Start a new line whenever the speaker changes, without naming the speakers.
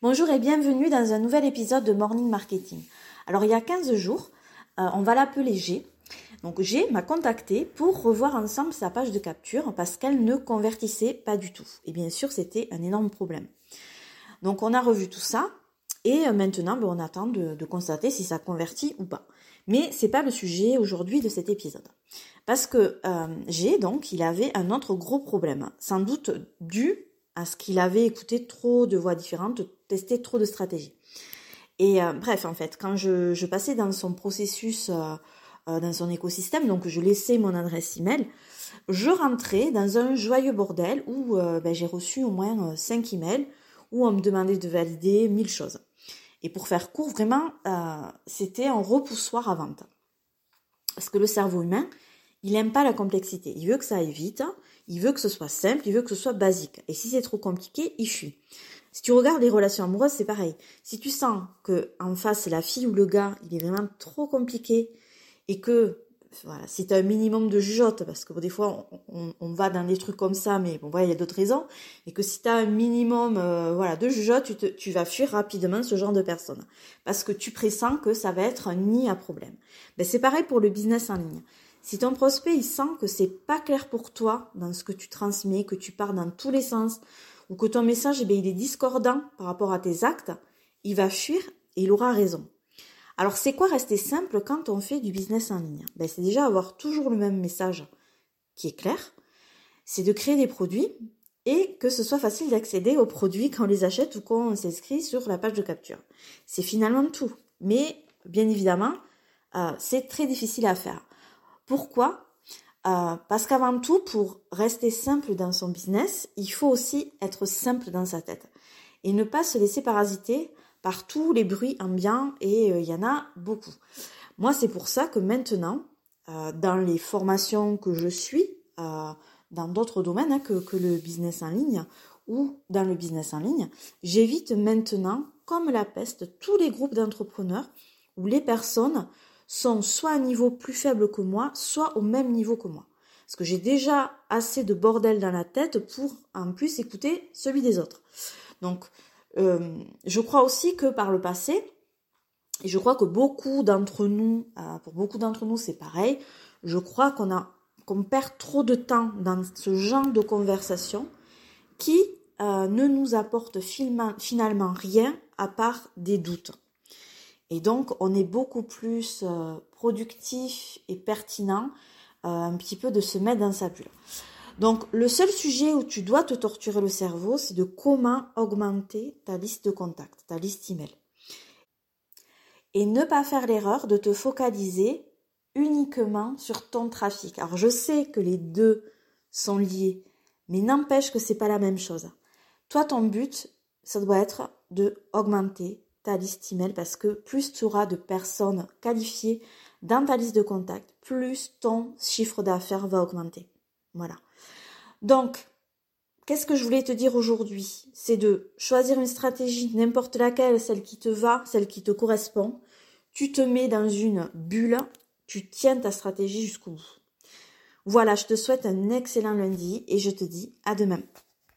Bonjour et bienvenue dans un nouvel épisode de Morning Marketing. Alors il y a 15 jours, euh, on va l'appeler G. Donc G m'a contacté pour revoir ensemble sa page de capture parce qu'elle ne convertissait pas du tout. Et bien sûr, c'était un énorme problème. Donc on a revu tout ça et euh, maintenant ben, on attend de, constater si ça convertit ou pas. Mais c'est pas le sujet aujourd'hui de cet épisode. Parce que euh, G, donc, il avait un autre gros problème, sans doute dû à ce qu'il avait écouté trop de voix différentes, testé trop de stratégies. Et euh, bref, en fait, quand je, passais dans son processus, euh, euh, dans son écosystème, donc je laissais mon adresse email, je rentrais dans un joyeux bordel où ben, j'ai reçu au moins 5 emails où on me demandait de valider mille choses. Et pour faire court, vraiment, c'était un repoussoir à vente. Parce que le cerveau humain, il n'aime pas la complexité. Il veut que ça aille vite, il veut que ce soit simple, il veut que ce soit basique. Et si c'est trop compliqué, il fuit. Si tu regardes les relations amoureuses, c'est pareil. Si tu sens que en face la fille ou le gars, il est vraiment trop compliqué et que voilà, si tu as un minimum de jugeote, parce que des fois on, va dans des trucs comme ça, mais bon voilà, il y a d'autres raisons, et que si tu as un minimum euh, voilà, de jugeote, tu, vas fuir rapidement ce genre de personne. Parce que tu pressens que ça va être un nid à problème. Ben, c'est pareil pour le business en ligne. Si ton prospect il sent que c'est pas clair pour toi dans ce que tu transmets, que tu pars dans tous les sens, ou que ton message eh il est discordant par rapport à tes actes, il va fuir et il aura raison. Alors c'est quoi rester simple quand on fait du business en ligne? Ben, C'est déjà avoir toujours le même message qui est clair, c'est de créer des produits et que ce soit facile d'accéder aux produits quand on les achète ou quand on s'inscrit sur la page de capture. C'est finalement tout. Mais bien évidemment, euh, c'est très difficile à faire. Pourquoi? Euh, Parce qu'avant tout, pour rester simple dans son business, il faut aussi être simple dans sa tête et ne pas se laisser parasiter par tous les bruits ambiants et euh, il y en a beaucoup. Moi, c'est pour ça que maintenant, euh, dans les formations que je suis, dans d'autres domaines hein, que, le business en ligne ou dans le business en ligne, j'évite maintenant, comme la peste, tous les groupes d'entrepreneurs où les personnes sont soit à un niveau plus faible que moi, soit au même niveau que moi. Parce que j'ai déjà assez de bordel dans la tête pour en plus écouter celui des autres. Donc, euh, je crois aussi que par le passé, et je crois que beaucoup d'entre nous, euh, pour beaucoup d'entre nous c'est pareil, je crois qu'on a qu'on perd trop de temps dans ce genre de conversation qui euh, ne nous apporte finalement rien à part des doutes. Et donc, on est beaucoup plus euh, productif et pertinent euh, un petit peu de se mettre dans sa bulle. Donc, le seul sujet où tu dois te torturer le cerveau, c'est de comment augmenter ta liste de contacts, ta liste email. Et ne pas faire l'erreur de te focaliser uniquement sur ton trafic. Alors, je sais que les deux sont liés, mais n'empêche que c'est pas la même chose. Toi, ton but, ça doit être de augmenter ta liste email parce que plus tu auras de personnes qualifiées dans ta liste de contacts, plus ton chiffre d'affaires va augmenter. Voilà. Donc, qu'est-ce que je voulais te dire aujourd'hui? C'est de choisir une stratégie, n'importe laquelle, celle qui te va, celle qui te correspond. Tu te mets dans une bulle, tu tiens ta stratégie jusqu'au bout. Voilà, je te souhaite un excellent lundi et je te dis à demain.